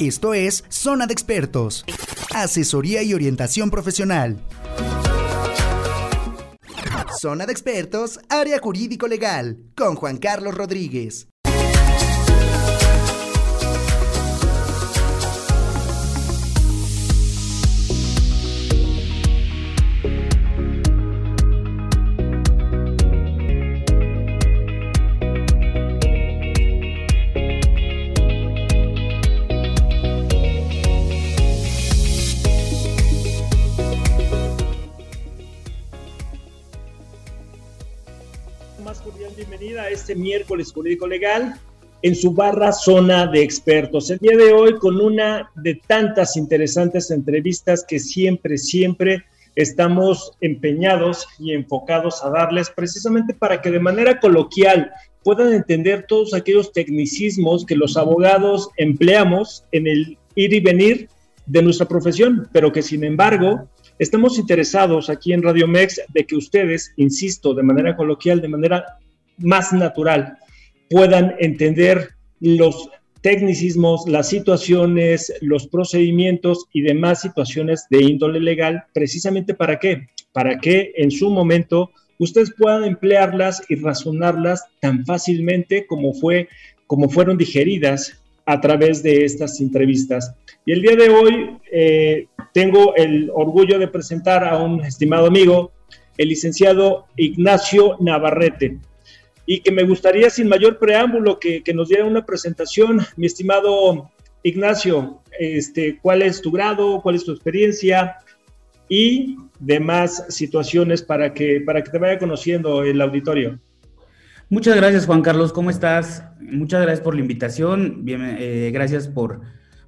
Esto es Zona de Expertos. Asesoría y orientación profesional. Zona de Expertos, Área Jurídico Legal, con Juan Carlos Rodríguez. Este miércoles jurídico legal en su barra zona de expertos. El día de hoy con una de tantas interesantes entrevistas que siempre, siempre estamos empeñados y enfocados a darles precisamente para que de manera coloquial puedan entender todos aquellos tecnicismos que los abogados empleamos en el ir y venir de nuestra profesión, pero que sin embargo estamos interesados aquí en Radio Mex de que ustedes, insisto, de manera coloquial, de manera más natural, puedan entender los tecnicismos, las situaciones, los procedimientos y demás situaciones de índole legal, precisamente para qué? Para que en su momento ustedes puedan emplearlas y razonarlas tan fácilmente como fue como fueron digeridas a través de estas entrevistas. Y el día de hoy eh, tengo el orgullo de presentar a un estimado amigo, el licenciado Ignacio Navarrete y que me gustaría sin mayor preámbulo que, nos diera una presentación, mi estimado Ignacio, este, cuál es tu grado, cuál es tu experiencia y demás situaciones para que, para que te vaya conociendo el auditorio. Muchas gracias Juan Carlos, ¿cómo estás? Muchas gracias por la invitación, Bien, eh, gracias por,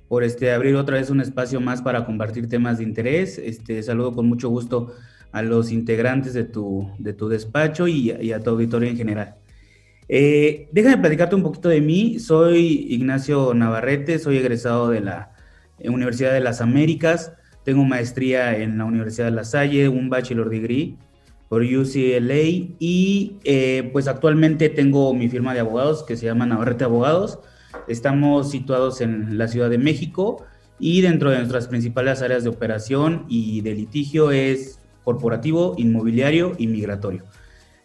por este, abrir otra vez un espacio más para compartir temas de interés. Este, saludo con mucho gusto a los integrantes de tu, de tu despacho y a tu auditorio en general. Eh, déjame platicarte un poquito de mí. Soy Ignacio Navarrete, soy egresado de la Universidad de las Américas. Tengo maestría en la Universidad de La Salle, un bachelor degree por UCLA y eh, pues actualmente tengo mi firma de abogados que se llama Navarrete Abogados. Estamos situados en la Ciudad de México y dentro de nuestras principales áreas de operación y de litigio es corporativo, inmobiliario y migratorio.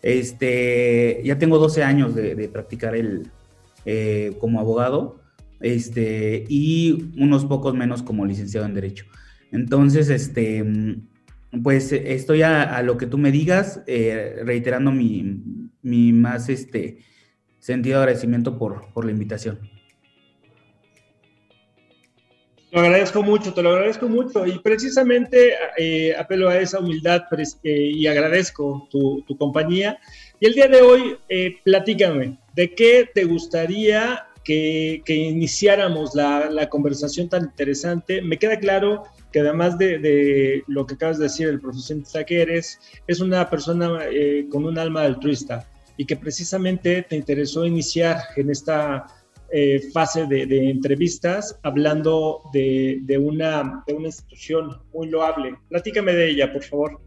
Este, ya tengo 12 años de, practicar el, eh, como abogado este, y unos pocos menos como licenciado en Derecho. Entonces, este, pues estoy a, lo que tú me digas, eh, reiterando mi, mi, más este, sentido de agradecimiento por, por la invitación. Lo agradezco mucho, te lo agradezco mucho y precisamente eh, apelo a esa humildad eh, y agradezco tu, compañía. Y el día de hoy, eh, platícame, ¿de qué te gustaría que, iniciáramos la, conversación tan interesante? Me queda claro que además de, lo que acabas de decir, el profesor que eres, es una persona con un alma altruista y que precisamente te interesó iniciar en esta eh, fase de, entrevistas hablando de, una, de una institución muy loable. Platícame de ella, por favor.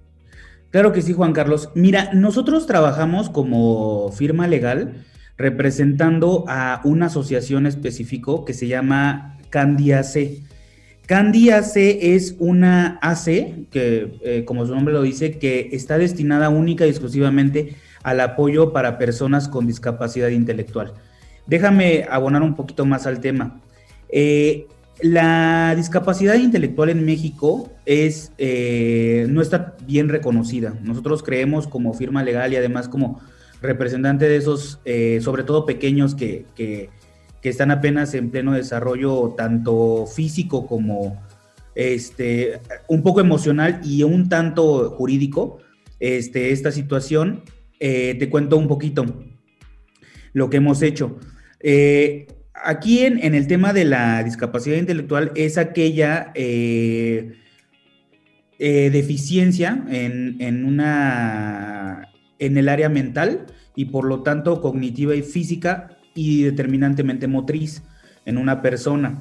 Claro que sí, Juan Carlos. Mira, nosotros trabajamos como firma legal representando a una asociación específico que se llama Candy AC. Candy AC es una AC que, eh, como su nombre lo dice, que está destinada única y exclusivamente al apoyo para personas con discapacidad intelectual. Déjame abonar un poquito más al tema. Eh, la discapacidad intelectual en México es, eh, no está bien reconocida. Nosotros creemos como firma legal y además como representante de esos, eh, sobre todo pequeños que, están apenas en pleno desarrollo, tanto físico como este, un poco emocional y un tanto jurídico, este, esta situación. te cuento un poquito lo que hemos hecho. Eh, aquí en, el tema de la discapacidad intelectual es aquella eh, eh, deficiencia en, el área mental y por lo tanto cognitiva y física y determinantemente motriz en una persona.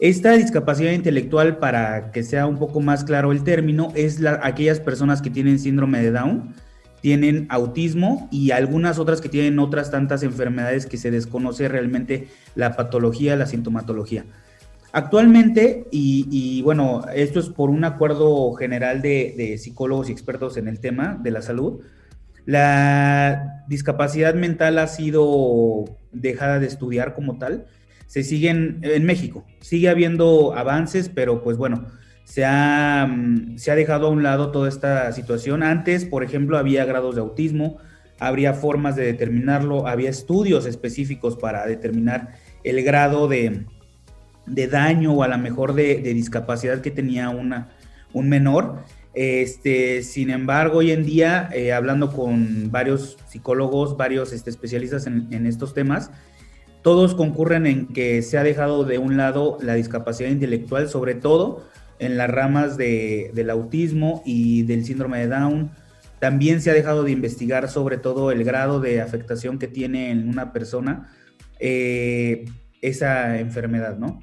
Esta discapacidad intelectual, para que sea un poco más claro el término, es la, aquellas personas que tienen síndrome de Down, tienen autismo y algunas otras que tienen otras tantas enfermedades que se desconoce realmente la patología, la sintomatología. Actualmente, y, bueno, esto es por un acuerdo general de, psicólogos y expertos en el tema de la salud, la discapacidad mental ha sido dejada de estudiar como tal. Se siguen en México, sigue habiendo avances, pero pues bueno, se ha, mm, se ha dejado a un lado toda esta situación. Antes, por ejemplo, había grados de autismo, habría formas de determinarlo, había estudios específicos para determinar el grado de, de daño o a lo mejor de, discapacidad que tenía una, un menor. Este, sin embargo, hoy en día, eh, hablando con varios psicólogos, varios este, especialistas en, estos temas, todos concurren en que se ha dejado de un lado la discapacidad intelectual, sobre todo en las ramas del autismo y del síndrome de Down. También se ha dejado de investigar sobre todo el grado de afectación que tiene en una persona eh, esa enfermedad, ¿no?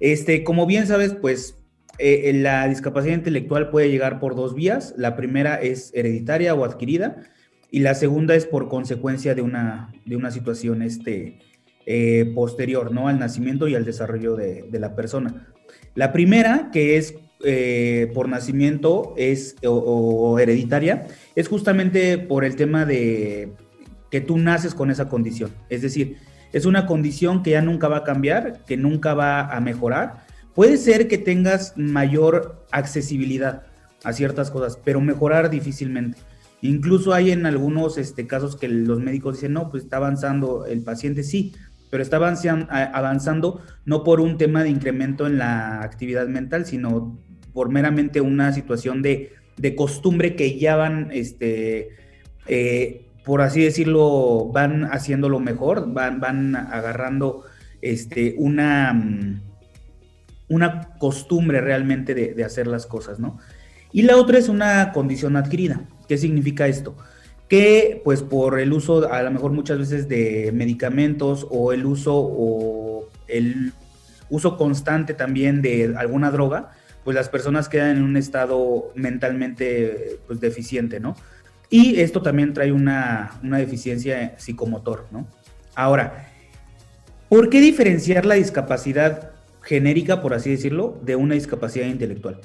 Este, como bien sabes, pues eh, eh, la discapacidad intelectual puede llegar por dos vías. La primera es hereditaria o adquirida y la segunda es por consecuencia de una, de una situación este, posterior ¿no? al nacimiento y al desarrollo de, la persona. La primera, que es por nacimiento es, o, hereditaria, es justamente por el tema de que tú naces con esa condición. Es decir, es una condición que ya nunca va a cambiar, que nunca va a mejorar. Puede ser que tengas mayor accesibilidad a ciertas cosas, pero mejorar difícilmente. Incluso hay en algunos este, casos que los médicos dicen, no, pues está avanzando el paciente, sí, pero está avanzando no por un tema de incremento en la actividad mental, sino por meramente una situación de, costumbre que ya van este, eh, por así decirlo, van haciéndolo mejor, van, van agarrando este, una, mm, una costumbre realmente de, hacer las cosas, ¿no? Y la otra es una condición adquirida. ¿Qué significa esto? Que pues por el uso a lo mejor muchas veces de medicamentos o el uso o el uso constante también de alguna droga, pues las personas quedan en un estado mentalmente pues deficiente, ¿no? Y esto también trae una, deficiencia psicomotor, ¿no? Ahora, ¿por qué diferenciar la discapacidad genérica, por así decirlo, de una discapacidad intelectual?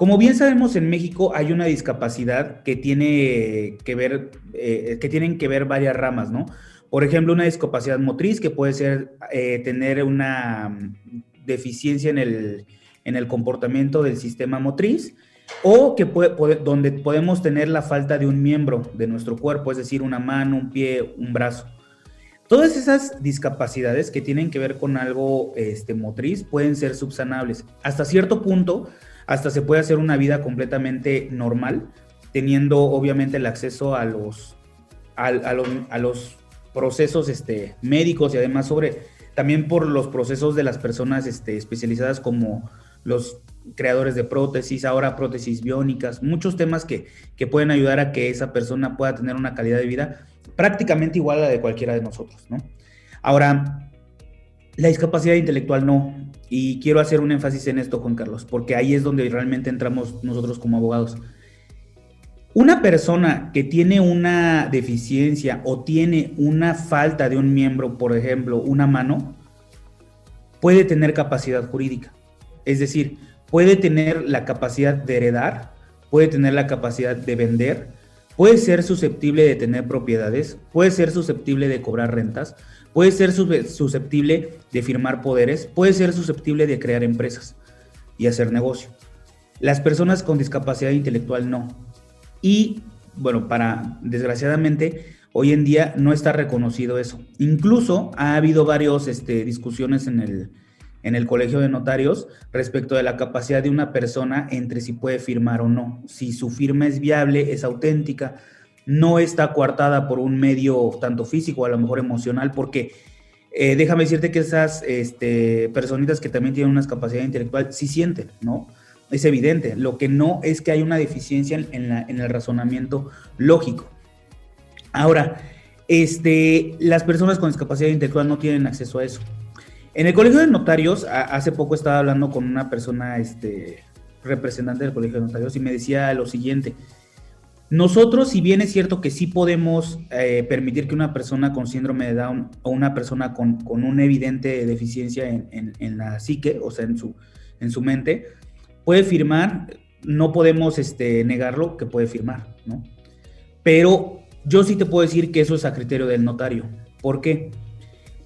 Como bien sabemos, en México hay una discapacidad que tiene que ver, eh, que tienen que ver varias ramas, ¿no? Por ejemplo, una discapacidad motriz que puede ser eh, tener una deficiencia en el, en el comportamiento del sistema motriz, o que puede, donde podemos tener la falta de un miembro de nuestro cuerpo, es decir, una mano, un pie, un brazo. Todas esas discapacidades que tienen que ver con algo este, motriz pueden ser subsanables. Hasta cierto punto, hasta se puede hacer una vida completamente normal, teniendo obviamente el acceso a los, a, los, procesos este, médicos y además sobre también por los procesos de las personas este, especializadas como los creadores de prótesis, ahora prótesis biónicas, muchos temas que, pueden ayudar a que esa persona pueda tener una calidad de vida prácticamente igual a la de cualquiera de nosotros, ¿no? Ahora, la discapacidad intelectual no, y quiero hacer un énfasis en esto, Juan Carlos, porque ahí es donde realmente entramos nosotros como abogados. Una persona que tiene una deficiencia o tiene una falta de un miembro, por ejemplo, una mano, puede tener capacidad jurídica. Es decir, puede tener la capacidad de heredar, puede tener la capacidad de vender, puede ser susceptible de tener propiedades, puede ser susceptible de cobrar rentas, puede ser susceptible de firmar poderes, puede ser susceptible de crear empresas y hacer negocio. Las personas con discapacidad intelectual no. Y bueno, para desgraciadamente hoy en día no está reconocido eso. Incluso ha habido varias este, discusiones en el, en el Colegio de Notarios respecto de la capacidad de una persona entre si puede firmar o no, si su firma es viable, es auténtica, no está coartada por un medio tanto físico, a lo mejor emocional, porque eh, déjame decirte que esas este, personitas que también tienen una capacidad intelectual sí sienten, ¿no? Es evidente. Lo que no es que hay una deficiencia en, en el razonamiento lógico. Ahora, este, las personas con discapacidad intelectual no tienen acceso a eso. En el Colegio de Notarios, hace poco estaba hablando con una persona, este, representante del Colegio de Notarios, y me decía lo siguiente. Nosotros, si bien es cierto que sí podemos eh, permitir que una persona con síndrome de Down o una persona con, una evidente deficiencia en, la psique, o sea, en su, en su mente, puede firmar, no podemos este, negarlo que puede firmar, ¿no? Pero yo sí te puedo decir que eso es a criterio del notario. ¿Por qué?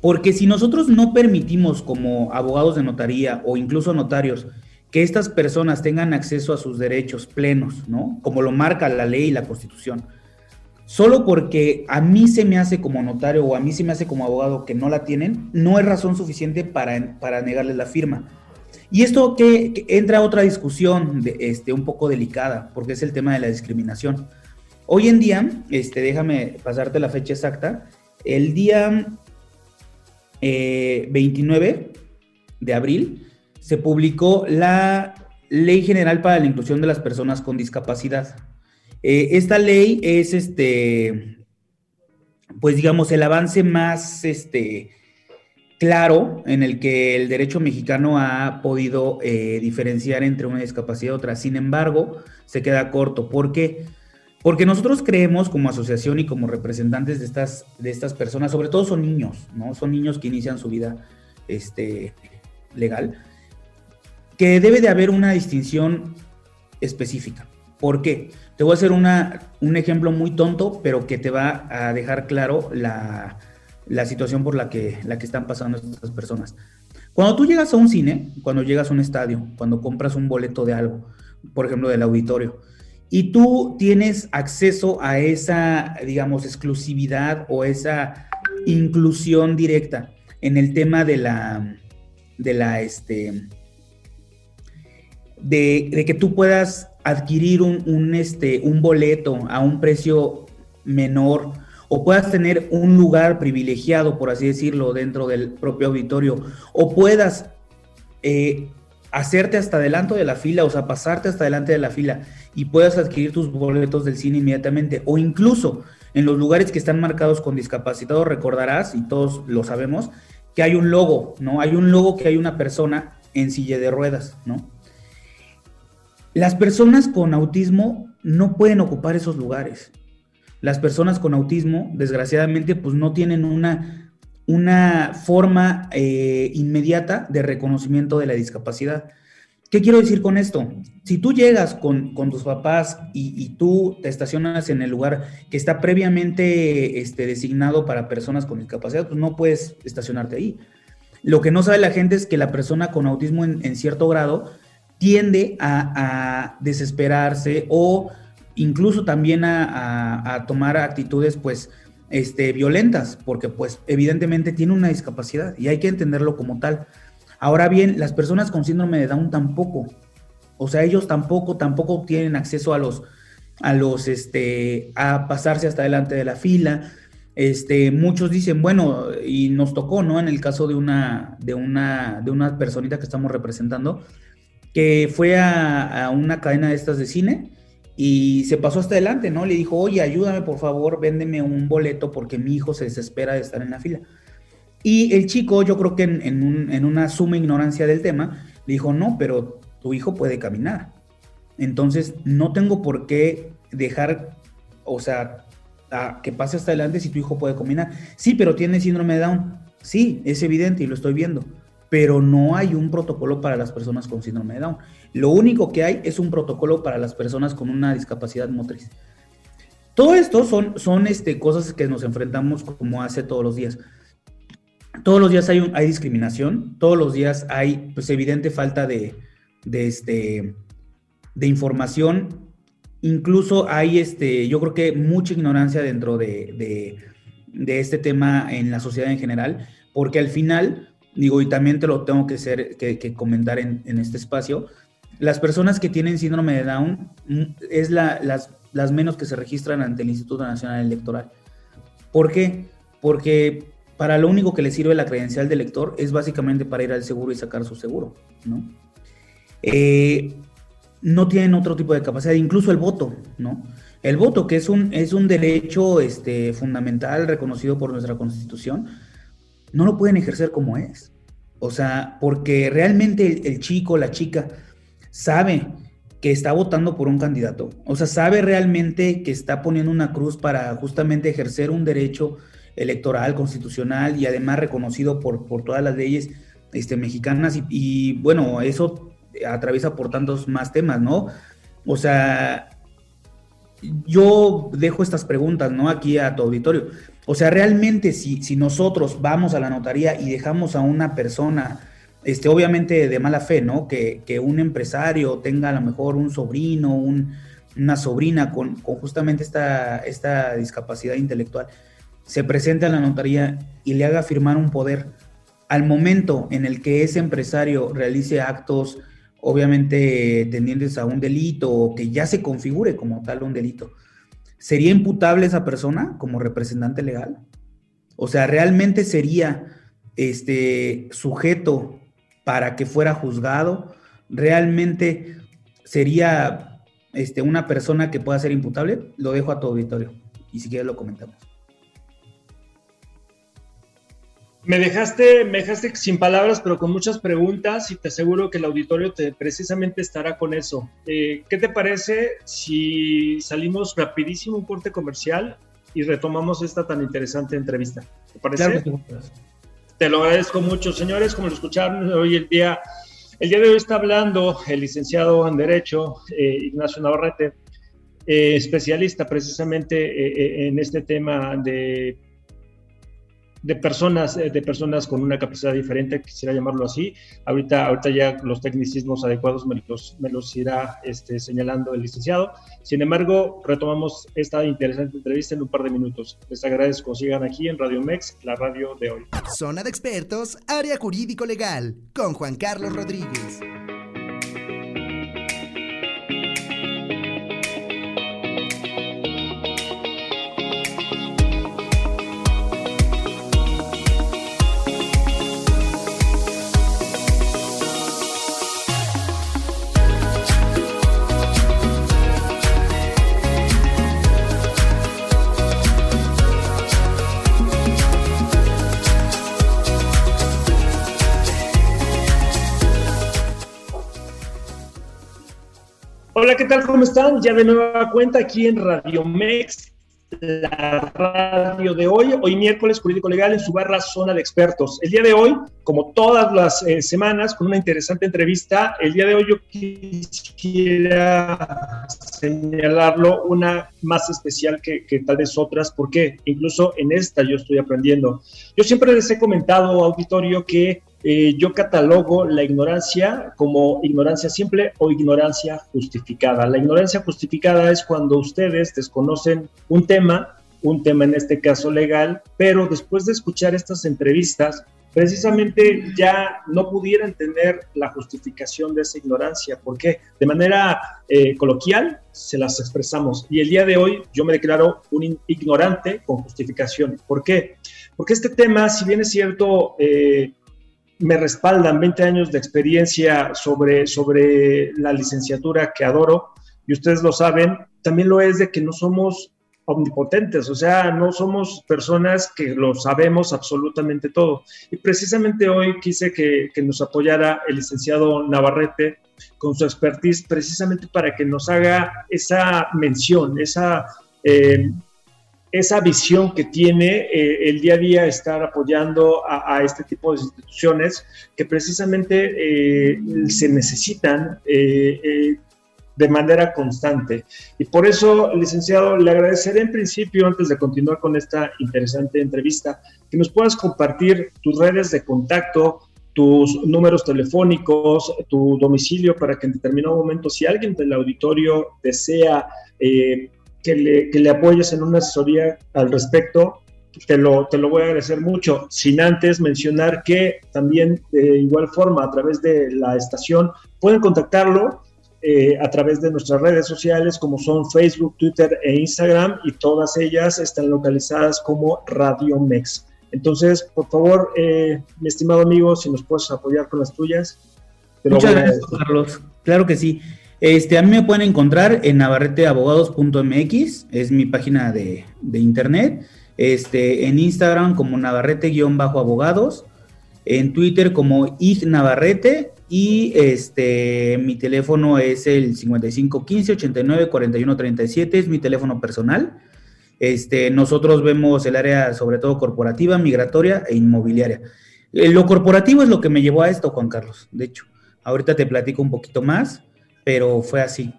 Porque si nosotros no permitimos como abogados de notaría o incluso notarios que estas personas tengan acceso a sus derechos plenos, ¿no? Como lo marca la ley y la constitución. Solo porque a mí se me hace como notario o a mí se me hace como abogado que no la tienen, no es razón suficiente para, para negarles la firma. Y esto que, entra a otra discusión de, este, un poco delicada, porque es el tema de la discriminación. Hoy en día, este, déjame pasarte la fecha exacta, el día 29 eh, de abril se publicó la Ley General para la Inclusión de las Personas con Discapacidad. Eh, esta ley es, este, pues digamos, el avance más este, claro en el que el derecho mexicano ha podido eh, diferenciar entre una discapacidad y otra. Sin embargo, se queda corto. ¿Por qué? Porque nosotros creemos como asociación y como representantes de estas, de estas personas, sobre todo son niños, ¿no? Son niños que inician su vida este, legal debe de haber una distinción específica. ¿Por qué? Te voy a hacer una, un ejemplo muy tonto, pero que te va a dejar claro la, situación por la que, la que están pasando estas personas. Cuando tú llegas a un cine, cuando llegas a un estadio, cuando compras un boleto de algo, por ejemplo, del auditorio, y tú tienes acceso a esa, digamos, exclusividad o esa inclusión directa en el tema de la, de la, este, de, que tú puedas adquirir un, este, un boleto a un precio menor o puedas tener un lugar privilegiado, por así decirlo, dentro del propio auditorio, o puedas eh, hacerte hasta delante de la fila, o sea, pasarte hasta delante de la fila y puedas adquirir tus boletos del cine inmediatamente, o incluso en los lugares que están marcados con discapacitados, recordarás, y todos lo sabemos, que hay un logo, ¿no? Hay un logo que hay una persona en silla de ruedas, ¿no? Las personas con autismo no pueden ocupar esos lugares. Las personas con autismo, desgraciadamente, pues no tienen una, una forma eh, inmediata de reconocimiento de la discapacidad. ¿Qué quiero decir con esto? Si tú llegas con, tus papás y, tú te estacionas en el lugar que está previamente este, designado para personas con discapacidad, pues no puedes estacionarte ahí. Lo que no sabe la gente es que la persona con autismo en cierto grado tiende a, desesperarse o incluso también a, tomar actitudes pues este, violentas, porque pues evidentemente tiene una discapacidad y hay que entenderlo como tal. Ahora bien, las personas con síndrome de Down tampoco, o sea, ellos tampoco, tampoco tienen acceso a los, a los, este, a pasarse hasta delante de la fila. Este, muchos dicen, bueno, y nos tocó, ¿no? En el caso de una, de una, de una personita que estamos representando, que fue a, una cadena de estas de cine y se pasó hasta adelante, ¿no? Le dijo, oye, ayúdame por favor, véndeme un boleto porque mi hijo se desespera de estar en la fila. Y el chico, yo creo que en, una suma ignorancia del tema, le dijo, no, pero tu hijo puede caminar. Entonces, no tengo por qué dejar, o sea, que pase hasta adelante si tu hijo puede caminar. Sí, pero tiene síndrome de Down. Sí, es evidente y lo estoy viendo pero no hay un protocolo para las personas con síndrome de Down. Lo único que hay es un protocolo para las personas con una discapacidad motriz. Todo esto son, son este, cosas que nos enfrentamos como hace todos los días. Todos los días hay, hay discriminación, todos los días hay pues, evidente falta de, de, este, de información, incluso hay, este, yo creo que mucha ignorancia dentro de, de, de este tema en la sociedad en general, porque al final digo, y también te lo tengo que, ser, que, comentar en, este espacio, las personas que tienen síndrome de Down mm, es las, las menos que se registran ante el Instituto Nacional Electoral. ¿Por qué? Porque para lo único que le sirve la credencial de elector es básicamente para ir al seguro y sacar su seguro, ¿no? Eh, no tienen otro tipo de capacidad, incluso el voto, ¿no? El voto, que es un, es un derecho este, fundamental reconocido por nuestra Constitución, no lo pueden ejercer como es. O sea, porque realmente el, chico, la chica, sabe que está votando por un candidato. O sea, sabe realmente que está poniendo una cruz para justamente ejercer un derecho electoral, constitucional y además reconocido por, por todas las leyes este, mexicanas. Y, y bueno, eso atraviesa por tantos más temas, ¿no? O sea, yo dejo estas preguntas, ¿no? Aquí a tu auditorio. O sea, realmente si, si nosotros vamos a la notaría y dejamos a una persona, este, obviamente de mala fe, ¿no? Que, un empresario tenga a lo mejor un sobrino, una sobrina con, justamente esta, esta discapacidad intelectual, se presente a la notaría y le haga firmar un poder. Al momento en el que ese empresario realice actos obviamente tendientes a un delito o que ya se configure como tal un delito, ¿sería imputable esa persona como representante legal? O sea, ¿realmente sería este sujeto para que fuera juzgado? ¿Realmente sería este, una persona que pueda ser imputable? Lo dejo a tu auditorio y si quieres lo comentamos. Me dejaste, me dejaste sin palabras, pero con muchas preguntas y te aseguro que el auditorio te, precisamente estará con eso. Eh, ¿Qué te parece si salimos rapidísimo un corte comercial y retomamos esta tan interesante entrevista? ¿Te parece? te lo agradezco mucho, señores. Como lo escucharon hoy el día, el día de hoy está hablando el licenciado en Derecho eh, Ignacio Navarrete, eh, especialista precisamente en este tema de de personas, eh, de personas con una capacidad diferente, quisiera llamarlo así. Ahorita, ahorita ya los tecnicismos adecuados me los, me los irá este, señalando el licenciado. Sin embargo, retomamos esta interesante entrevista en un par de minutos. Les agradezco. Sigan aquí en Radio Mex, la radio de hoy. Zona de expertos, área jurídico legal, con Juan Carlos Rodríguez. ¿Qué tal? ¿Cómo están? Ya de nueva cuenta aquí en Radio Mex, la radio de hoy, hoy miércoles jurídico legal en su barra zona de expertos. El día de hoy, como todas las eh, semanas, con una interesante entrevista, el día de hoy yo quisiera señalarlo, una más especial que, que tal vez otras, porque incluso en esta yo estoy aprendiendo. Yo siempre les he comentado, auditorio, que eh, yo catalogo la ignorancia como ignorancia simple o ignorancia justificada. La ignorancia justificada es cuando ustedes desconocen un tema, un tema en este caso legal, pero después de escuchar estas entrevistas, precisamente ya no pudieran tener la justificación de esa ignorancia. porque De manera eh, coloquial se las expresamos. Y el día de hoy yo me declaro un ignorante con justificación. ¿Por qué? Porque este tema, si bien es cierto, eh, me respaldan 20 años de experiencia sobre, sobre la licenciatura que adoro, y ustedes lo saben, también lo es de que no somos omnipotentes, o sea, no somos personas que lo sabemos absolutamente todo. Y precisamente hoy quise que, nos apoyara el licenciado Navarrete con su expertise, precisamente para que nos haga esa mención, esa eh, esa visión que tiene eh, el día a día estar apoyando a, este tipo de instituciones que precisamente eh, se necesitan eh, de manera constante. Y por eso, licenciado, le agradeceré en principio, antes de continuar con esta interesante entrevista, que nos puedas compartir tus redes de contacto, tus números telefónicos, tu domicilio, para que en determinado momento, si alguien del auditorio desea que le, que le apoyes en una asesoría al respecto, te lo, te lo voy a agradecer mucho, sin antes mencionar que también de igual forma a través de la estación pueden contactarlo eh, a través de nuestras redes sociales como son Facebook, Twitter e Instagram y todas ellas están localizadas como Radio Mex. Entonces, por favor, eh, mi estimado amigo, si nos puedes apoyar con las tuyas. Muchas gracias, Carlos. Claro que sí. Este, a mí me pueden encontrar en navarreteabogados.mx, es mi página de, internet. Este, en Instagram como navarrete-abogados. en Twitter como Ig Navarrete y este mi teléfono es el 5515 89 41 37, es mi teléfono personal. Este, nosotros vemos el área sobre todo corporativa, migratoria e inmobiliaria. Eh, lo corporativo es lo que me llevó a esto, Juan Carlos. De hecho, ahorita te platico un poquito más, pero fue así.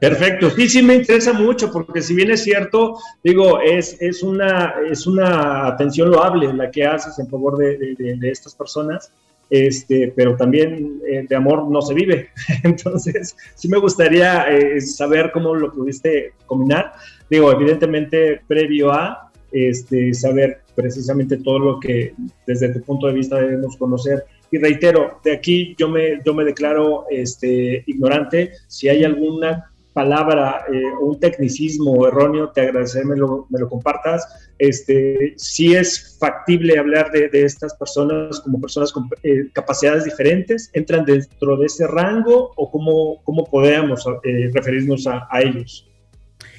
Perfecto, sí, sí me interesa mucho, porque si bien es cierto, digo, es, es, una, es una atención loable la que haces en favor de, de, estas personas, este, pero también eh, de amor no se vive. Entonces, sí me gustaría eh, saber cómo lo pudiste combinar. Digo, evidentemente, previo a este, saber precisamente todo lo que desde tu punto de vista debemos conocer. Y reitero, de aquí yo me, yo me declaro este, ignorante. Si hay alguna palabra eh, un tecnicismo erróneo, te agradeceré me lo, me lo compartas. Este, si es factible hablar de, estas personas como personas con eh, capacidades diferentes, ¿entran dentro de ese rango o cómo, cómo podemos eh, referirnos a, ellos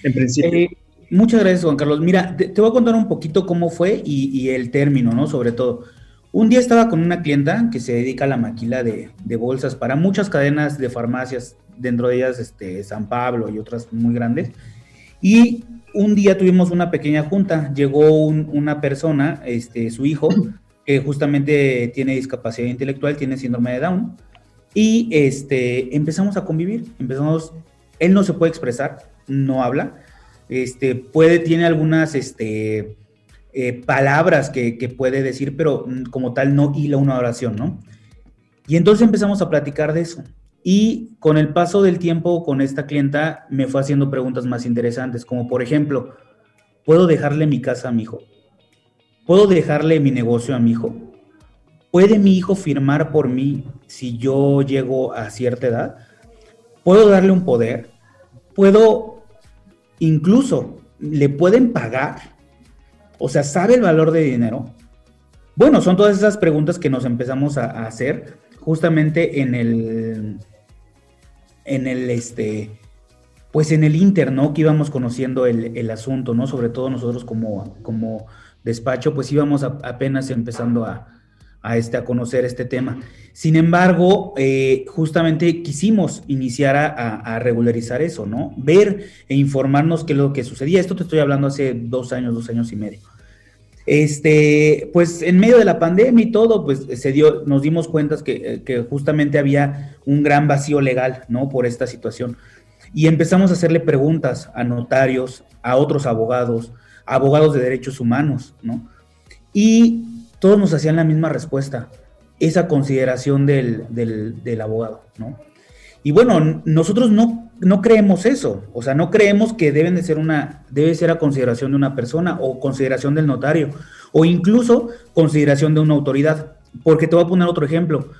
en principio? muchas gracias, Juan Carlos. Mira, te, te, voy a contar un poquito cómo fue y, y, el término, ¿no? Sobre todo. Un día estaba con una clienta que se dedica a la maquila de, bolsas para muchas cadenas de farmacias dentro de ellas este, San Pablo y otras muy grandes. Y un día tuvimos una pequeña junta, llegó una persona, este, su hijo, que justamente tiene discapacidad intelectual, tiene síndrome de Down, y este, empezamos a convivir, empezamos, él no se puede expresar, no habla, este, puede, tiene algunas eh, palabras que, que, puede decir, pero como tal no hila una oración, ¿no? Y entonces empezamos a platicar de eso. Y con el paso del tiempo con esta clienta me fue haciendo preguntas más interesantes, como por ejemplo, ¿puedo dejarle mi casa a mi hijo? ¿Puedo dejarle mi negocio a mi hijo? ¿Puede mi hijo firmar por mí si yo llego a cierta edad? ¿Puedo darle un poder? ¿Puedo, incluso, le pueden pagar? O sea, ¿sabe el valor de dinero? Bueno, son todas esas preguntas que nos empezamos a, hacer justamente en el, en el, este, pues en el Inter, ¿no? Que íbamos conociendo el, asunto, ¿no? Sobre todo nosotros como, como despacho, pues íbamos apenas empezando a, a, este, a conocer este tema. Sin embargo, eh, justamente quisimos iniciar a, a, regularizar eso, ¿no? Ver e informarnos qué es lo que sucedía. Esto te estoy hablando hace dos años, dos años y medio. Este, pues en medio de la pandemia y todo, pues se dio, nos dimos cuenta que, que, justamente había un gran vacío legal, ¿no? Por esta situación. Y empezamos a hacerle preguntas a notarios, a otros abogados, abogados de derechos humanos, ¿no? Y todos nos hacían la misma respuesta, esa consideración del, del, del abogado, ¿no? Y bueno, nosotros no, no creemos eso, o sea, no creemos que deben de ser una, debe ser a consideración de una persona o consideración del notario o incluso consideración de una autoridad. Porque te voy a poner otro ejemplo.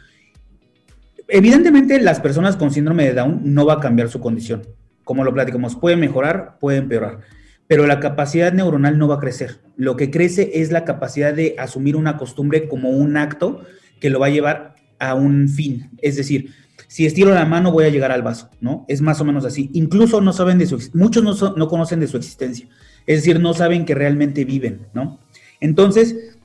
Evidentemente las personas con síndrome de Down no va a cambiar su condición. Como lo platicamos, puede mejorar, puede empeorar, pero la capacidad neuronal no va a crecer. Lo que crece es la capacidad de asumir una costumbre como un acto que lo va a llevar a un fin. Es decir, si estiro la mano voy a llegar al vaso, ¿no? Es más o menos así. Incluso no saben de su, muchos no, no conocen de su existencia, es decir, no saben que realmente viven, ¿no? Entonces,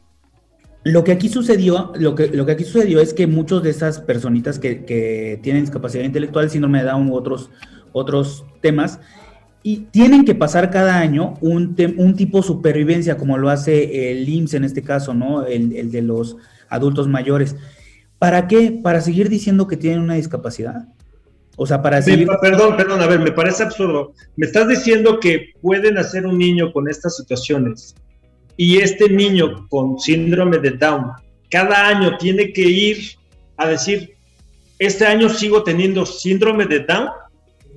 lo que aquí sucedió, lo que, lo que aquí sucedió es que muchos de esas personitas que, que tienen discapacidad intelectual, síndrome de Down u otros, otros temas, y tienen que pasar cada año un, un tipo de supervivencia, como lo hace el IMSS en este caso, ¿no? El, el de los adultos mayores ¿Para qué? ¿Para seguir diciendo que tienen una discapacidad? O sea, para seguir... Perdón, perdón, a ver, me parece absurdo. Me estás diciendo que pueden hacer un niño con estas situaciones y este niño con síndrome de Down cada año tiene que ir a decir, este año sigo teniendo síndrome de Down.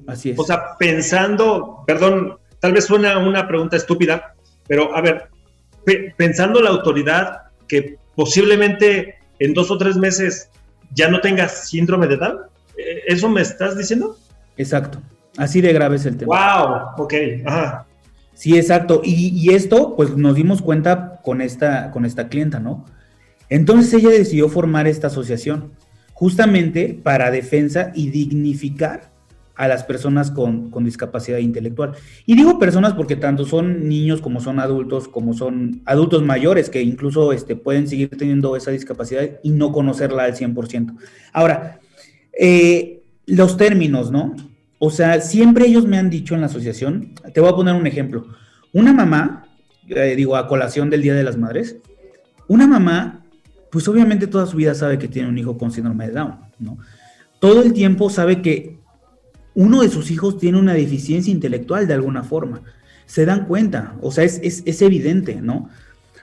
Así es. O sea, pensando, perdón, tal vez suena una pregunta estúpida, pero a ver, pe pensando la autoridad que posiblemente en dos o tres meses ya no tengas síndrome de Down? ¿E-, ¿Eso me estás diciendo? Exacto. Así de grave es el tema. ¡Wow! Ok, ajá. Sí, exacto. Y, y, esto, pues nos dimos cuenta con esta, con esta clienta, ¿no? Entonces ella decidió formar esta asociación, justamente para defensa y dignificar a las personas con, discapacidad intelectual. Y digo personas porque tanto son niños como son adultos, como son adultos mayores que incluso este, pueden seguir teniendo esa discapacidad y no conocerla al 100%. Ahora, eh, los términos, ¿no? O sea, siempre ellos me han dicho en la asociación, te voy a poner un ejemplo. Una mamá, eh, digo, a colación del Día de las Madres, una mamá, pues obviamente toda su vida sabe que tiene un hijo con síndrome de Down, ¿no? Todo el tiempo sabe que uno de sus hijos tiene una deficiencia intelectual de alguna forma. Se dan cuenta, o sea, es, evidente, ¿no?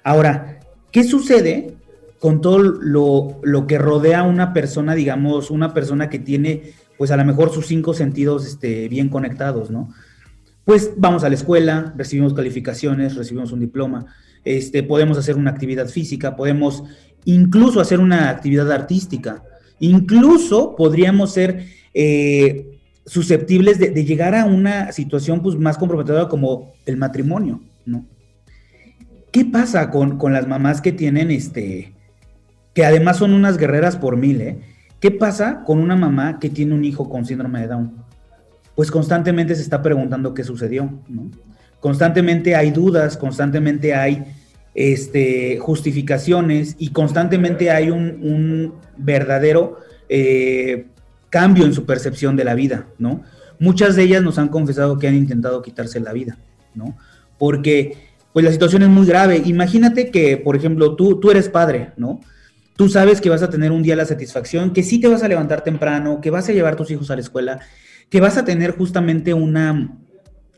Ahora, ¿qué sucede con todo lo, lo, que rodea a una persona, digamos, una persona que tiene, pues a lo mejor sus cinco sentidos este, bien conectados, ¿no? Pues vamos a la escuela, recibimos calificaciones, recibimos un diploma, este, podemos hacer una actividad física, podemos incluso hacer una actividad artística, incluso podríamos ser eh, susceptibles de, llegar a una situación pues, más comprometedora como el matrimonio, ¿no? ¿Qué pasa con, las mamás que tienen este, que además son unas guerreras por mil, ¿eh? ¿Qué pasa con una mamá que tiene un hijo con síndrome de Down? Pues constantemente se está preguntando qué sucedió, ¿no? Constantemente hay dudas, constantemente hay este, justificaciones y constantemente hay un, verdadero eh, cambio en su percepción de la vida, ¿no? Muchas de ellas nos han confesado que han intentado quitarse la vida, ¿no? Porque, pues la situación es muy grave. Imagínate que, por ejemplo, tú, tú eres padre, ¿no? Tú sabes que vas a tener un día la satisfacción, que sí te vas a levantar temprano, que vas a llevar tus hijos a la escuela, que vas a tener justamente una,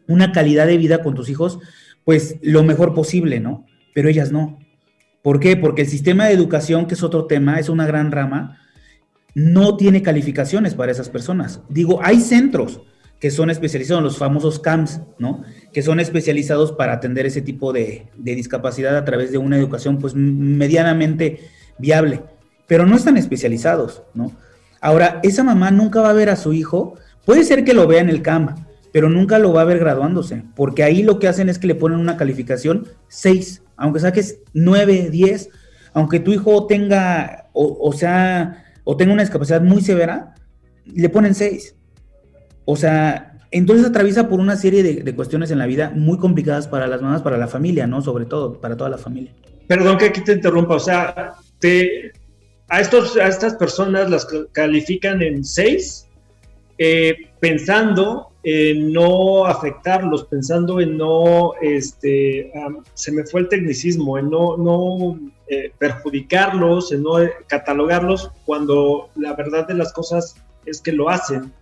una calidad de vida con tus hijos, pues lo mejor posible, ¿no? Pero ellas no. ¿Por qué? Porque el sistema de educación, que es otro tema, es una gran rama, no tiene calificaciones para esas personas. Digo, hay centros que son especializados, los famosos CAMS, ¿no? Que son especializados para atender ese tipo de, discapacidad a través de una educación, pues, medianamente viable, pero no están especializados, ¿no? Ahora, esa mamá nunca va a ver a su hijo, puede ser que lo vea en el CAM, pero nunca lo va a ver graduándose, porque ahí lo que hacen es que le ponen una calificación 6, aunque saques 9, 10, aunque tu hijo tenga, o sea, o tenga una discapacidad muy severa, le ponen seis. O sea, entonces atraviesa por una serie de, cuestiones en la vida muy complicadas para las mamás, para la familia, ¿no? Sobre todo, para toda la familia. Perdón que aquí te interrumpa, o sea, te, a, estos, a estas personas las califican en seis, eh, pensando en no afectarlos, pensando en no, este, se me fue el tecnicismo, en no, no eh, perjudicarlos, en no catalogarlos, cuando la verdad de las cosas es que lo hacen.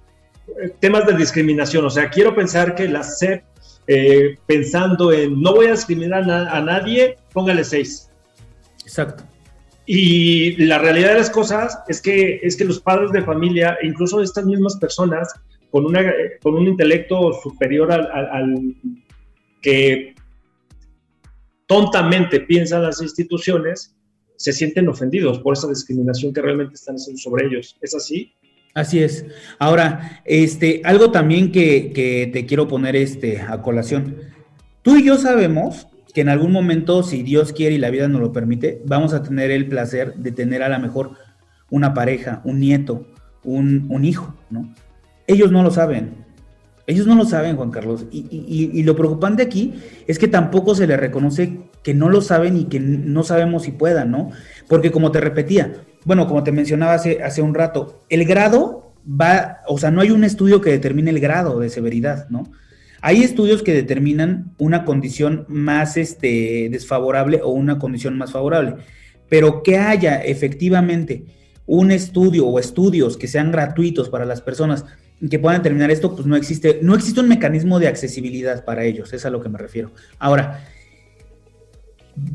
Eh, temas de discriminación, o sea, quiero pensar que la SEP, eh, pensando en no voy a discriminar a, nadie, póngale seis. Exacto. Y la realidad de las cosas es que, es que los padres de familia, incluso estas mismas personas, con, una, con un intelecto superior al, que tontamente piensan las instituciones, se sienten ofendidos por esa discriminación que realmente están haciendo sobre ellos. ¿Es así? Así es. Ahora, este, algo también que, te quiero poner este, a colación. Tú y yo sabemos que en algún momento, si Dios quiere y la vida nos lo permite, vamos a tener el placer de tener a lo mejor una pareja, un nieto, un, hijo, ¿no? Ellos no lo saben. Ellos no lo saben, Juan Carlos. Y, lo preocupante aquí es que tampoco se les reconoce que no lo saben y que no sabemos si puedan, ¿no? Porque como te repetía, bueno, como te mencionaba hace, hace un rato, el grado va, o sea, no hay un estudio que determine el grado de severidad, ¿no? Hay estudios que determinan una condición más este, desfavorable o una condición más favorable, pero que haya efectivamente un estudio o estudios que sean gratuitos para las personas que puedan terminar esto, pues no existe, no existe un mecanismo de accesibilidad para ellos, es a lo que me refiero. Ahora,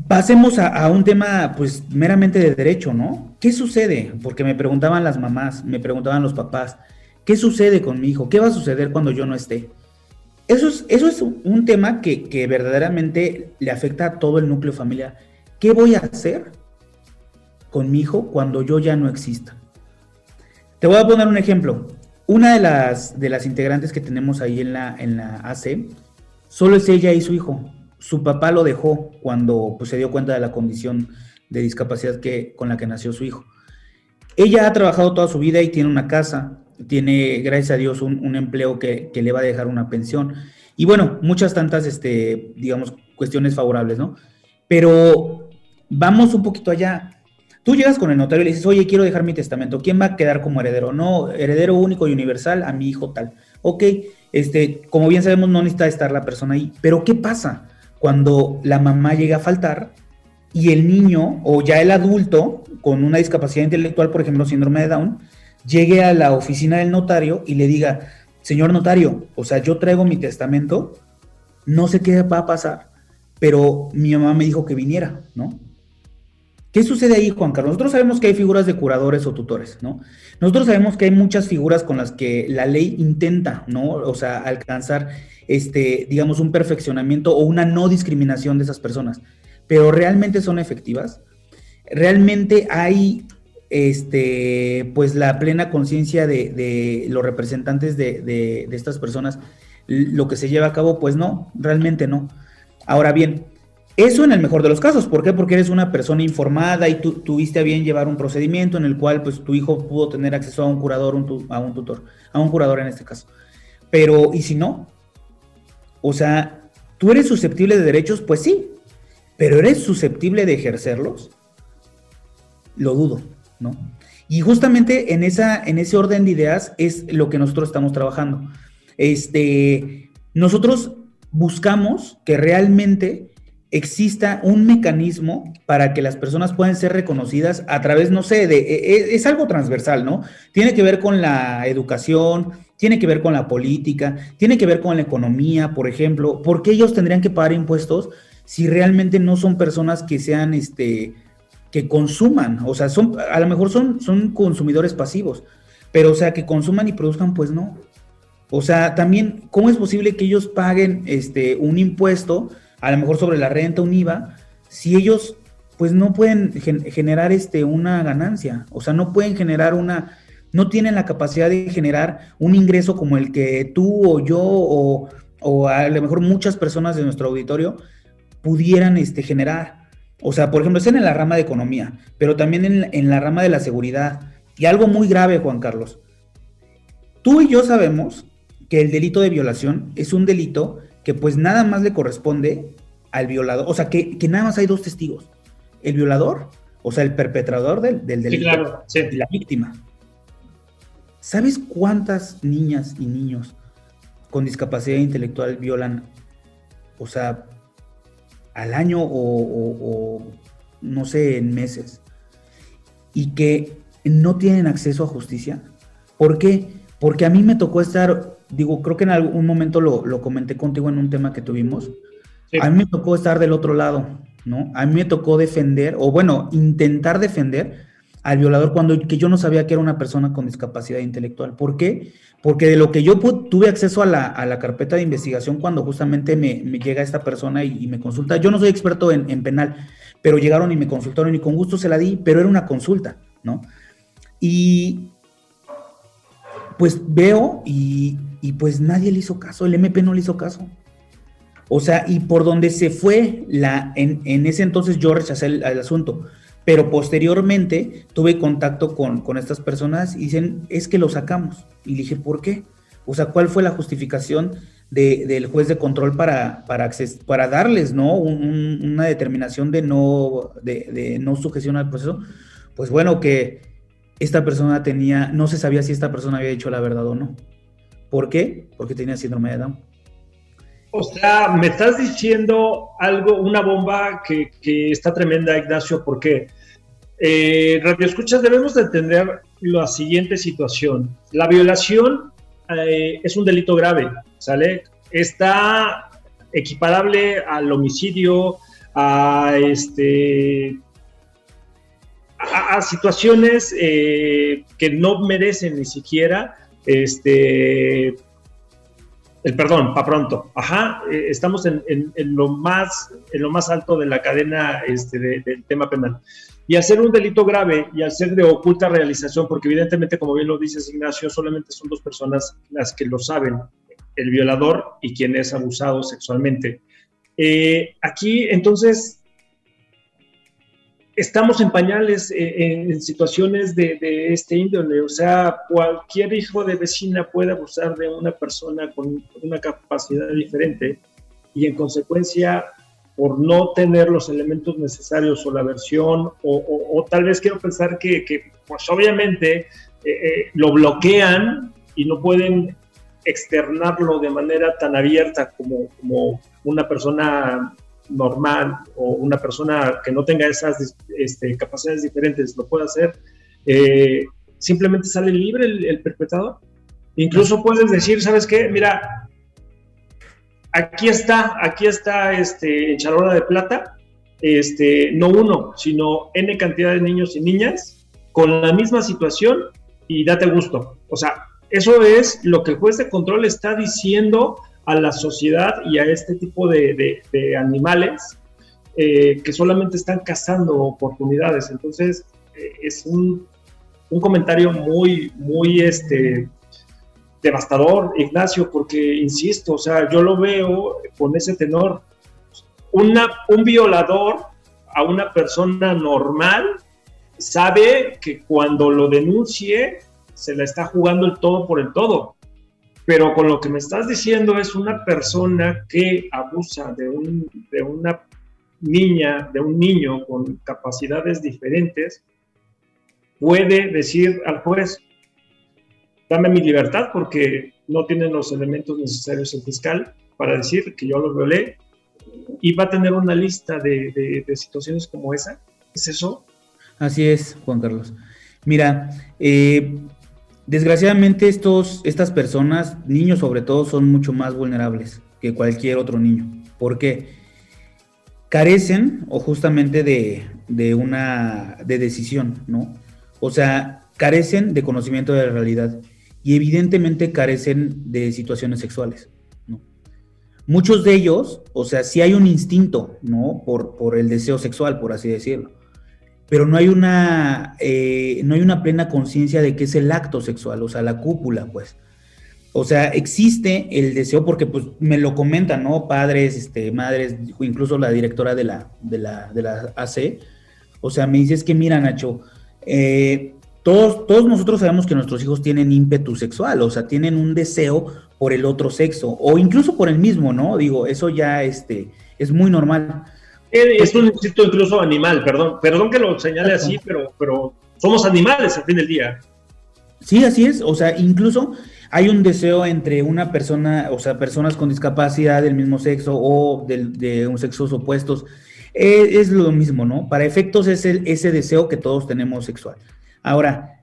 pasemos a, un tema pues meramente de derecho, ¿no? ¿Qué sucede? Porque me preguntaban las mamás, me preguntaban los papás, ¿qué sucede con mi hijo? ¿Qué va a suceder cuando yo no esté? Eso es, eso es un tema que, que verdaderamente le afecta a todo el núcleo familiar. ¿Qué voy a hacer con mi hijo cuando yo ya no exista? Te voy a poner un ejemplo. Una de las, de las integrantes que tenemos ahí en la, en la AC, solo es ella y su hijo. Su papá lo dejó cuando pues, se dio cuenta de la condición de discapacidad que, con la que nació su hijo. Ella ha trabajado toda su vida y tiene una casa, tiene, gracias a Dios, un, empleo que, le va a dejar una pensión. Y bueno, muchas tantas, este, digamos, cuestiones favorables, ¿no? Pero vamos un poquito allá. Tú llegas con el notario y le dices, oye, quiero dejar mi testamento. ¿Quién va a quedar como heredero? No, heredero único y universal a mi hijo tal. Ok, este, como bien sabemos, no necesita estar la persona ahí. Pero ¿qué pasa cuando la mamá llega a faltar y el niño o ya el adulto con una discapacidad intelectual, por ejemplo, síndrome de Down, llegue a la oficina del notario y le diga, señor notario, o sea, yo traigo mi testamento, no sé qué va a pasar, pero mi mamá me dijo que viniera, ¿no? ¿Qué sucede ahí, Juan Carlos? Nosotros sabemos que hay figuras de curadores o tutores, ¿no? Nosotros sabemos que hay muchas figuras con las que la ley intenta, ¿no? O sea, alcanzar, este, digamos, un perfeccionamiento o una no discriminación de esas personas. Pero ¿realmente son efectivas? ¿Realmente hay, este, pues, la plena conciencia de, los representantes de, de estas personas lo que se lleva a cabo? Pues no, realmente no. Ahora bien, eso en el mejor de los casos. ¿Por qué? Porque eres una persona informada y tú tuviste a bien llevar un procedimiento en el cual pues tu hijo pudo tener acceso a un curador, a un tutor, a un curador en este caso. Pero, ¿y si no? O sea, ¿tú eres susceptible de derechos? Pues sí, pero ¿eres susceptible de ejercerlos? Lo dudo, Y justamente en, esa, en ese orden de ideas es lo que nosotros estamos trabajando. Este, nosotros buscamos que realmente exista un mecanismo para que las personas puedan ser reconocidas a través, no sé, de, e, e, es, algo transversal, ¿no? Tiene que ver con la educación, tiene que ver con la política, tiene que ver con la economía, por ejemplo, ¿por qué ellos tendrían que pagar impuestos si realmente no son personas que sean, este, que consuman? O sea, son, a lo mejor son, son consumidores pasivos, pero o sea, que consuman y produzcan, pues no. O sea, también, ¿cómo es posible que ellos paguen este, un impuesto? a lo mejor sobre la renta, un IVA, si ellos pues no pueden generar este, una ganancia, o sea, no pueden generar una, no tienen la capacidad de generar un ingreso como el que tú o yo o, o a lo mejor muchas personas de nuestro auditorio pudieran este, generar. O sea, por ejemplo, es en la rama de economía, pero también en, en la rama de la seguridad. Y algo muy grave, Juan Carlos. Tú y yo sabemos que el delito de violación es un delito que pues nada más le corresponde al violador, o sea, que, nada más hay dos testigos, el violador, o sea, el perpetrador del, delito y la víctima. ¿Sabes cuántas niñas y niños con discapacidad intelectual violan, o sea, al año o no sé, en meses? Y que no tienen acceso a justicia. ¿Por qué? Porque a mí me tocó estar digo, creo que en algún momento lo, comenté contigo en un tema que tuvimos. A mí me tocó estar del otro lado, ¿no? A mí me tocó defender, o bueno, intentar defender al violador cuando que yo no sabía que era una persona con discapacidad intelectual. ¿Por qué? Porque de lo que yo tuve acceso a la, carpeta de investigación cuando justamente me, llega esta persona y, me consulta, yo no soy experto en, en, penal, pero llegaron y me consultaron y con gusto se la di, pero era una consulta, ¿no? Y pues veo y, y pues nadie le hizo caso, el MP no le hizo caso. O sea, y por donde se fue, la, en, ese entonces yo rechacé el, asunto, pero posteriormente tuve contacto con, estas personas y dicen, es que lo sacamos. Y dije, ¿por qué? O sea, ¿cuál fue la justificación del juez de control para, para, para darles ¿no? una determinación de no, de, de no sujeción al proceso? Pues bueno, que esta persona tenía, no se sabía si esta persona había dicho la verdad o no. ¿Por qué? Porque tenía síndrome de Down. O sea, me estás diciendo algo, una bomba que, está tremenda, Ignacio, porque eh, Radio Escuchas debemos de entender la siguiente situación. La violación eh, es un delito grave, ¿sale? Está equiparable al homicidio, a este a, situaciones eh, que no merecen ni siquiera este, el perdón, para pronto. Ajá, eh, estamos en, lo más, en lo más alto de la cadena este, del tema penal. Y hacer un delito grave y ser de oculta realización, porque evidentemente, como bien lo dices Ignacio, solamente son dos personas las que lo saben, el violador y quien es abusado sexualmente. Eh, aquí, entonces, estamos en pañales eh, en, situaciones de, este índole, o sea, cualquier hijo de vecina puede abusar de una persona con una capacidad diferente y en consecuencia por no tener los elementos necesarios o la versión, o, tal vez quiero pensar que, pues obviamente eh, eh, lo bloquean y no pueden externarlo de manera tan abierta como una persona normal o una persona que no tenga esas este, capacidades diferentes lo puede hacer, eh, simplemente sale libre el, perpetrador. Incluso puedes decir, ¿sabes qué? Mira, aquí está, aquí está este, en charola de plata, este, no uno, sino N cantidad de niños y niñas con la misma situación y date gusto. O sea, eso es lo que el juez de control está diciendo a la sociedad y a este tipo de, animales eh, que solamente están cazando oportunidades. Entonces, eh, es un, comentario muy, muy este, devastador, Ignacio, porque, insisto, o sea, yo lo veo con ese tenor. Una, un violador a una persona normal sabe que cuando lo denuncie se la está jugando el todo por el todo pero con lo que me estás diciendo es una persona que abusa de, un, de una niña, de un niño con capacidades diferentes, puede decir al juez, dame mi libertad porque no tienen los elementos necesarios el fiscal para decir que yo lo violé y va a tener una lista de, de, situaciones como esa. ¿Es eso? Así es, Juan Carlos. Mira, eh, Desgraciadamente estos, estas personas, niños sobre todo, son mucho más vulnerables que cualquier otro niño. ¿Por qué? Carecen o justamente de, de una de decisión, ¿no? O sea, carecen de conocimiento de la realidad y evidentemente carecen de situaciones sexuales, ¿no? Muchos de ellos, o sea, sí hay un instinto, ¿no? Por, por el deseo sexual, por así decirlo pero no hay una, eh, no hay una plena conciencia de qué es el acto sexual, o sea, la cúpula, pues. O sea, existe el deseo, porque pues me lo comentan, ¿no? Padres, este, madres, incluso la directora de la, de la, de la AC. O sea, me dices que, mira, Nacho, eh, todos, todos nosotros sabemos que nuestros hijos tienen ímpetu sexual, o sea, tienen un deseo por el otro sexo, o incluso por el mismo, ¿no? Digo, eso ya este, es muy normal. Es un instinto incluso animal, perdón, perdón que lo señale así, pero, pero somos animales al fin del día. Sí, así es, o sea, incluso hay un deseo entre una persona, o sea, personas con discapacidad del mismo sexo o de, un sexos opuestos, eh, es lo mismo, ¿no? Para efectos es el, ese deseo que todos tenemos sexual. Ahora,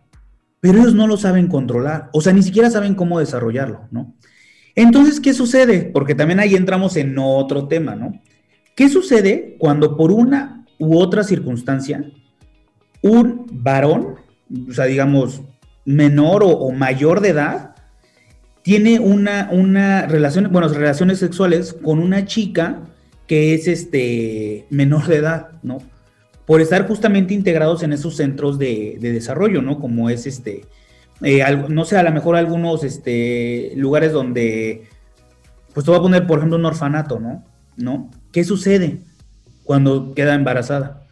pero ellos no lo saben controlar, o sea, ni siquiera saben cómo desarrollarlo, ¿no? Entonces, ¿qué sucede? Porque también ahí entramos en otro tema, ¿no? ¿Qué sucede cuando por una u otra circunstancia un varón, o sea, digamos, menor o, mayor de edad, tiene una, una relación, bueno, relaciones sexuales con una chica que es este menor de edad, ¿no? Por estar justamente integrados en esos centros de, desarrollo, ¿no? Como es este, eh, no sé, a lo mejor algunos este, lugares donde, pues te voy a poner, por ejemplo, un orfanato, ¿no? ¿No? ¿Qué sucede cuando queda embarazada?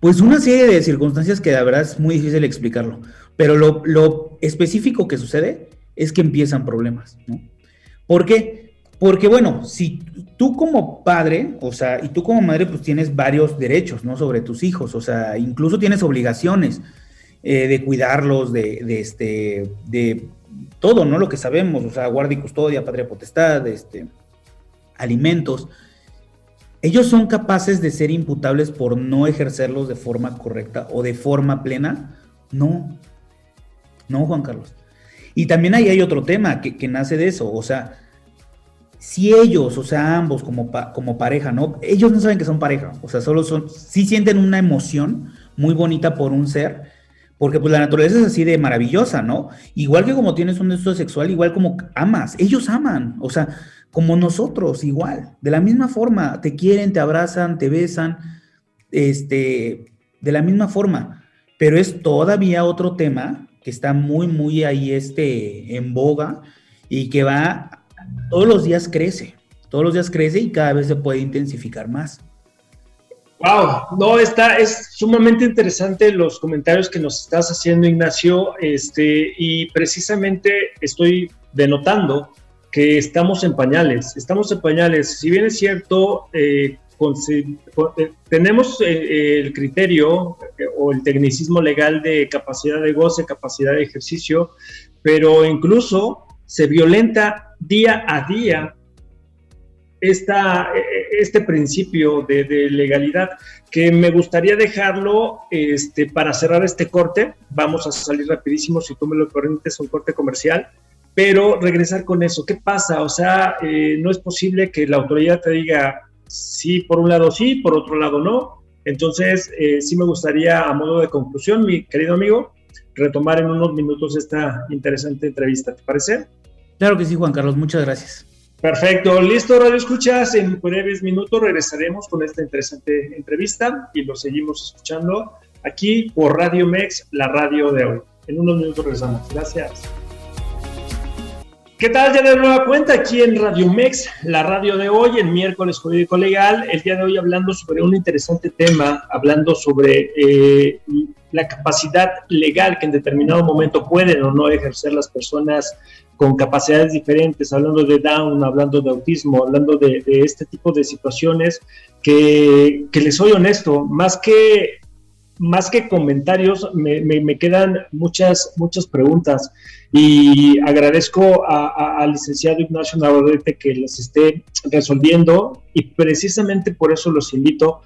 Pues una serie de circunstancias que la verdad es muy difícil explicarlo, pero lo, específico que sucede es que empiezan problemas, ¿no? ¿Por qué? Porque bueno, si tú como padre, o sea, y tú como madre, pues tienes varios derechos, ¿no? Sobre tus hijos, o sea, incluso tienes obligaciones eh, de cuidarlos, de, este, de todo, ¿no? Lo que sabemos, o sea, guardia y custodia, patria potestad, este, alimentos ellos son capaces de ser imputables por no ejercerlos de forma correcta o de forma plena. No, no, Juan Carlos. Y también ahí hay otro tema que, nace de eso, o sea, si ellos, o sea, ambos como, como pareja, ¿no? Ellos no saben que son pareja, o sea, solo son, sí sienten una emoción muy bonita por un ser, porque pues la naturaleza es así de maravillosa, ¿no? Igual que como tienes un deseo sexual, igual como amas, ellos aman, o sea, como nosotros, igual, de la misma forma, te quieren, te abrazan, te besan, este, de la misma forma, pero es todavía otro tema que está muy, muy ahí, este, en boga y que va, todos los días crece, todos los días crece y cada vez se puede intensificar más. Wow, no, está, es sumamente interesante los comentarios que nos estás haciendo, Ignacio, este, y precisamente estoy denotando que estamos en pañales, estamos en pañales. Si bien es cierto, eh, eh, tenemos eh, el criterio o el tecnicismo legal de capacidad de goce, capacidad de ejercicio, pero incluso se violenta día a día esta, este principio de, legalidad que me gustaría dejarlo este, para cerrar este corte. Vamos a salir rapidísimo, si tú me lo permites, un corte comercial, pero regresar con eso. ¿Qué pasa? O sea, eh, no es posible que la autoridad te diga sí, por un lado sí, por otro lado no. Entonces, eh, sí me gustaría, a modo de conclusión, mi querido amigo, retomar en unos minutos esta interesante entrevista. ¿Te parece? Claro que sí, Juan Carlos. Muchas gracias. Perfecto, listo, Radio Escuchas. En breves minutos regresaremos con esta interesante entrevista y lo seguimos escuchando aquí por Radio Mex, la radio de hoy. En unos minutos regresamos. Gracias. ¿Qué tal? Ya de nueva cuenta aquí en Radio Mex, la radio de hoy, en miércoles jurídico legal. El día de hoy hablando sobre un interesante tema, hablando sobre eh, la capacidad legal que en determinado momento pueden o no ejercer las personas con capacidades diferentes, hablando de Down, hablando de autismo, hablando de, este tipo de situaciones que, que, les soy honesto, más que, más que comentarios, me, me, quedan muchas, muchas preguntas. Y agradezco al licenciado Ignacio Navarrete que las esté resolviendo y precisamente por eso los invito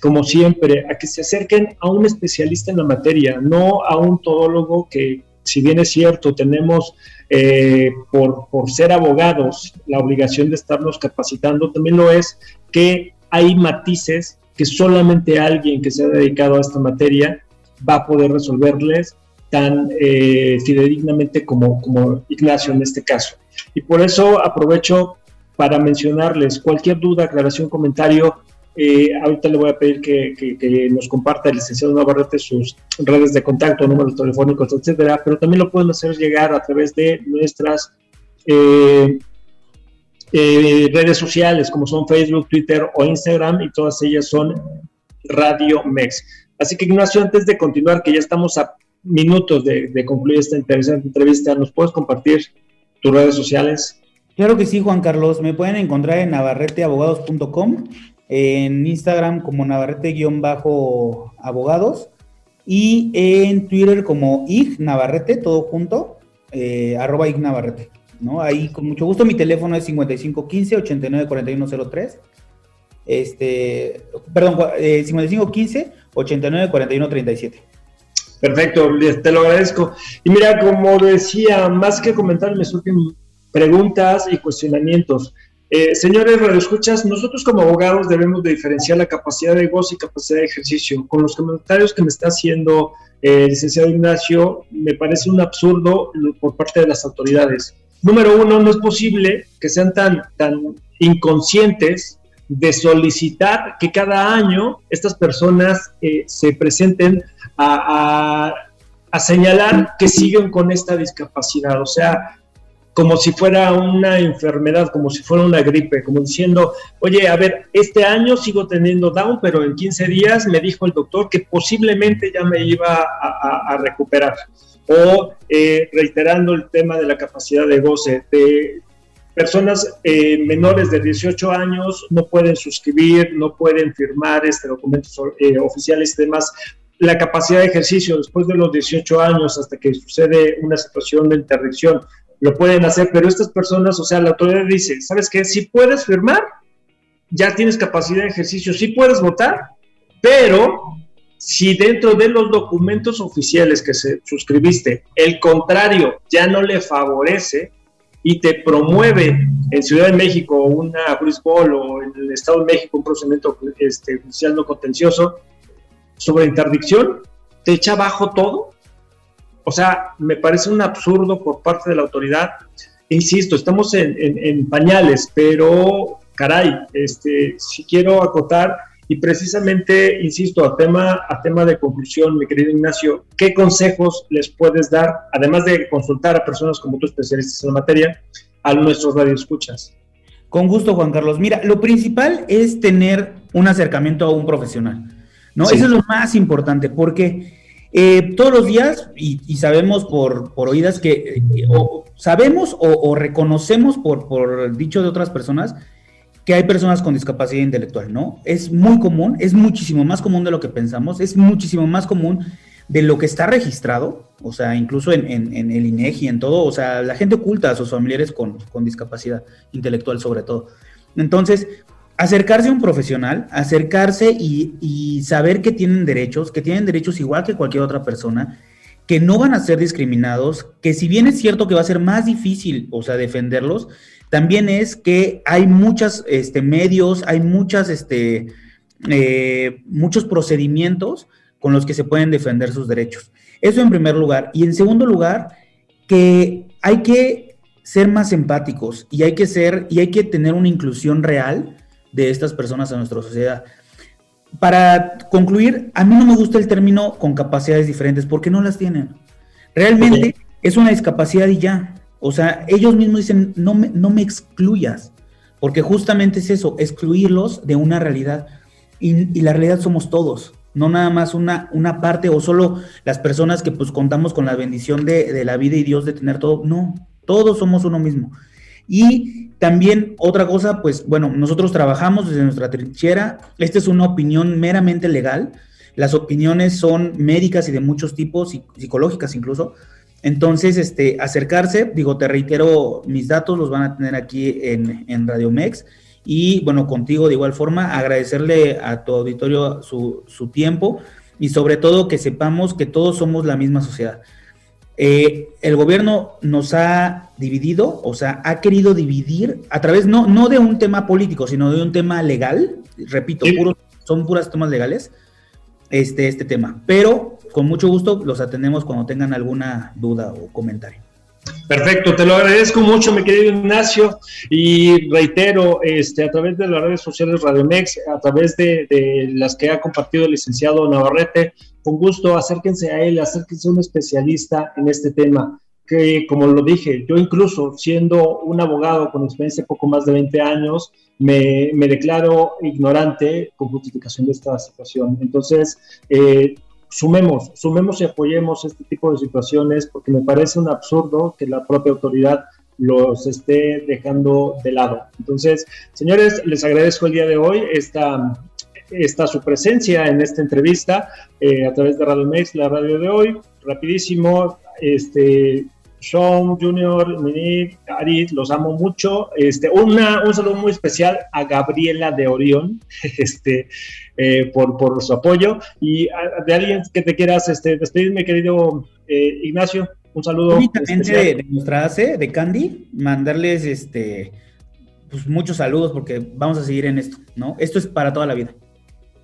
como siempre, a que se acerquen a un especialista en la materia, no a un todólogo que, si bien es cierto, tenemos eh, por, por ser abogados la obligación de estarnos capacitando, también lo es que hay matices que solamente alguien que se ha dedicado a esta materia va a poder resolverles tan eh, fidedignamente como, como Ignacio en este caso. Y por eso aprovecho para mencionarles cualquier duda, aclaración, comentario, eh, ahorita le voy a pedir que, nos comparta el licenciado Navarrete sus redes de contacto, números telefónicos, etcétera, pero también lo pueden hacer llegar a través de nuestras eh, eh, redes sociales, como son Facebook, Twitter o Instagram, y todas ellas son Radio Mex. Así que, Ignacio, antes de continuar, que ya estamos a minutos de, concluir esta interesante entrevista, ¿nos puedes compartir tus redes sociales? Claro que sí, Juan Carlos. Me pueden encontrar en navarreteabogados.com en Instagram como Navarrete-abogados y en Twitter como Ig Navarrete, todo junto, eh, arroba Ig Navarrete. ¿No? Ahí con mucho gusto, mi teléfono es 5515-894103. Este, perdón, eh, 5515-894137. Perfecto, te lo agradezco. Y mira, como decía, más que comentar, me surgen preguntas y cuestionamientos. Eh, señores radioescuchas, nosotros como abogados debemos de diferenciar la capacidad de goce y capacidad de ejercicio. Con los comentarios que me está haciendo eh, el licenciado Ignacio, me parece un absurdo por parte de las autoridades. Número uno, no es posible que sean tan, tan inconscientes de solicitar que cada año estas personas eh, se presenten a, a señalar que siguen con esta discapacidad. O sea, como si fuera una enfermedad, como si fuera una gripe, como diciendo, oye, a ver, este año sigo teniendo Down, pero en 15 días me dijo el doctor que posiblemente ya me iba a, recuperar. O eh, reiterando el tema de la capacidad de goce, de personas eh, menores de 18 años no pueden suscribir, no pueden firmar este documentos eh, oficiales y. La capacidad de ejercicio después de los 18 años hasta que sucede una situación de interdicción lo pueden hacer, pero estas personas, o sea, la autoridad dice, ¿sabes qué? Si puedes firmar, ya tienes capacidad de ejercicio, sí puedes votar, pero si dentro de los documentos oficiales que se suscribiste, el contrario ya no le favorece y te promueve en Ciudad de México una brisbol o en el Estado de México un procedimiento este, judicial no contencioso sobre interdicción, te echa abajo todo o sea, me parece un absurdo por parte de la autoridad. Insisto, estamos en, pañales, pero caray, este, si quiero acotar y precisamente, insisto, a tema, a tema de conclusión, mi querido Ignacio, ¿qué consejos les puedes dar, además de consultar a personas como tú, especialistas en la materia, a nuestros radioescuchas? Con gusto, Juan Carlos. Mira, lo principal es tener un acercamiento a un profesional. ¿no? Eso es lo más importante, porque eh, todos los días, y, sabemos por, por, oídas que, eh, o sabemos o, reconocemos por, por dicho de otras personas, que hay personas con discapacidad intelectual, ¿no? Es muy común, es muchísimo más común de lo que pensamos, es muchísimo más común de lo que está registrado, o sea, incluso en, en, el INEGI, en todo, o sea, la gente oculta a sus familiares con, con discapacidad intelectual sobre todo. Entonces, acercarse a un profesional, acercarse y, saber que tienen derechos, que tienen derechos igual que cualquier otra persona, que no van a ser discriminados, que si bien es cierto que va a ser más difícil, o sea, defenderlos, también es que hay muchos este, medios, hay muchas, este, eh, muchos procedimientos con los que se pueden defender sus derechos. Eso en primer lugar. Y en segundo lugar, que hay que ser más empáticos y hay que ser, y hay que tener una inclusión real de estas personas a nuestra sociedad. Para concluir, a mí no me gusta el término con capacidades diferentes porque no las tienen. Realmente es una discapacidad y ya. O sea, ellos mismos dicen, no me, no me excluyas, porque justamente es eso, excluirlos de una realidad. Y, la realidad somos todos, no nada más una, una parte o solo las personas que pues contamos con la bendición de, de la vida y Dios de tener todo. No, todos somos uno mismo. Y también otra cosa, pues bueno, nosotros trabajamos desde nuestra trinchera. Esta es una opinión meramente legal. Las opiniones son médicas y de muchos tipos, psicológicas incluso. Entonces, este, acercarse, digo, te reitero, mis datos los van a tener aquí en, en Radio Mex. Y bueno, contigo de igual forma, agradecerle a tu auditorio su, su tiempo y sobre todo que sepamos que todos somos la misma sociedad. Eh, el gobierno nos ha dividido, o sea, ha querido dividir a través no, no de un tema político, sino de un tema legal, repito, son puras temas legales, este, este tema. Pero con mucho gusto los atendemos cuando tengan alguna duda o comentario. Perfecto, te lo agradezco mucho, mi querido Ignacio, y reitero, este, a través de las redes sociales Radiomex, a través de, de las que ha compartido el licenciado Navarrete, con gusto, acérquense a él, acérquense a un especialista en este tema, que como lo dije, yo incluso siendo un abogado con experiencia de poco más de 20 años, me, declaro ignorante con justificación de esta situación. Entonces, eh, sumemos, sumemos y apoyemos este tipo de situaciones porque me parece un absurdo que la propia autoridad los esté dejando de lado. Entonces, señores, les agradezco el día de hoy esta, esta su presencia en esta entrevista eh, a través de Radio Mex, la radio de hoy. Rapidísimo, este, Sean Junior, Mini, Arit, los amo mucho. Este, una, un saludo muy especial a Gabriela de Orión, este, eh, por, por, su apoyo. Y de alguien que te quieras este, despedirme, querido eh, Ignacio, un saludo. Únicamente de, de, nuestra ACE, de Candy, mandarles este, pues, muchos saludos porque vamos a seguir en esto, ¿no? Esto es para toda la vida.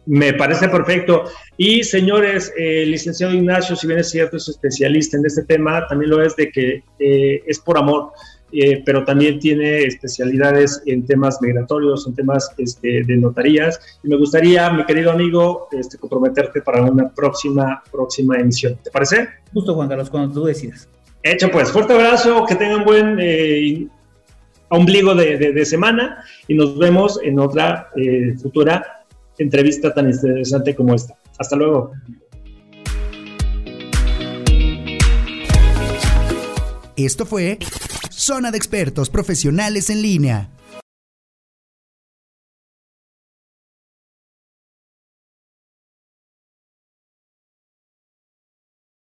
Me parece perfecto. Y señores, el licenciado Ignacio, si bien es cierto, es especialista en este tema, también lo es de que eh, es por amor, eh, pero también tiene especialidades en temas migratorios, en temas este, de notarías. Y me gustaría, mi querido amigo, este, comprometerte para una próxima, próxima emisión. ¿Te parece? Justo, Juan Carlos, cuando tú decidas. Hecho, pues, fuerte abrazo, que tengan buen eh, ombligo de, de, semana y nos vemos en otra futura entrevista tan interesante como esta. Hasta luego. Esto fue Zona de Expertos Profesionales en Línea.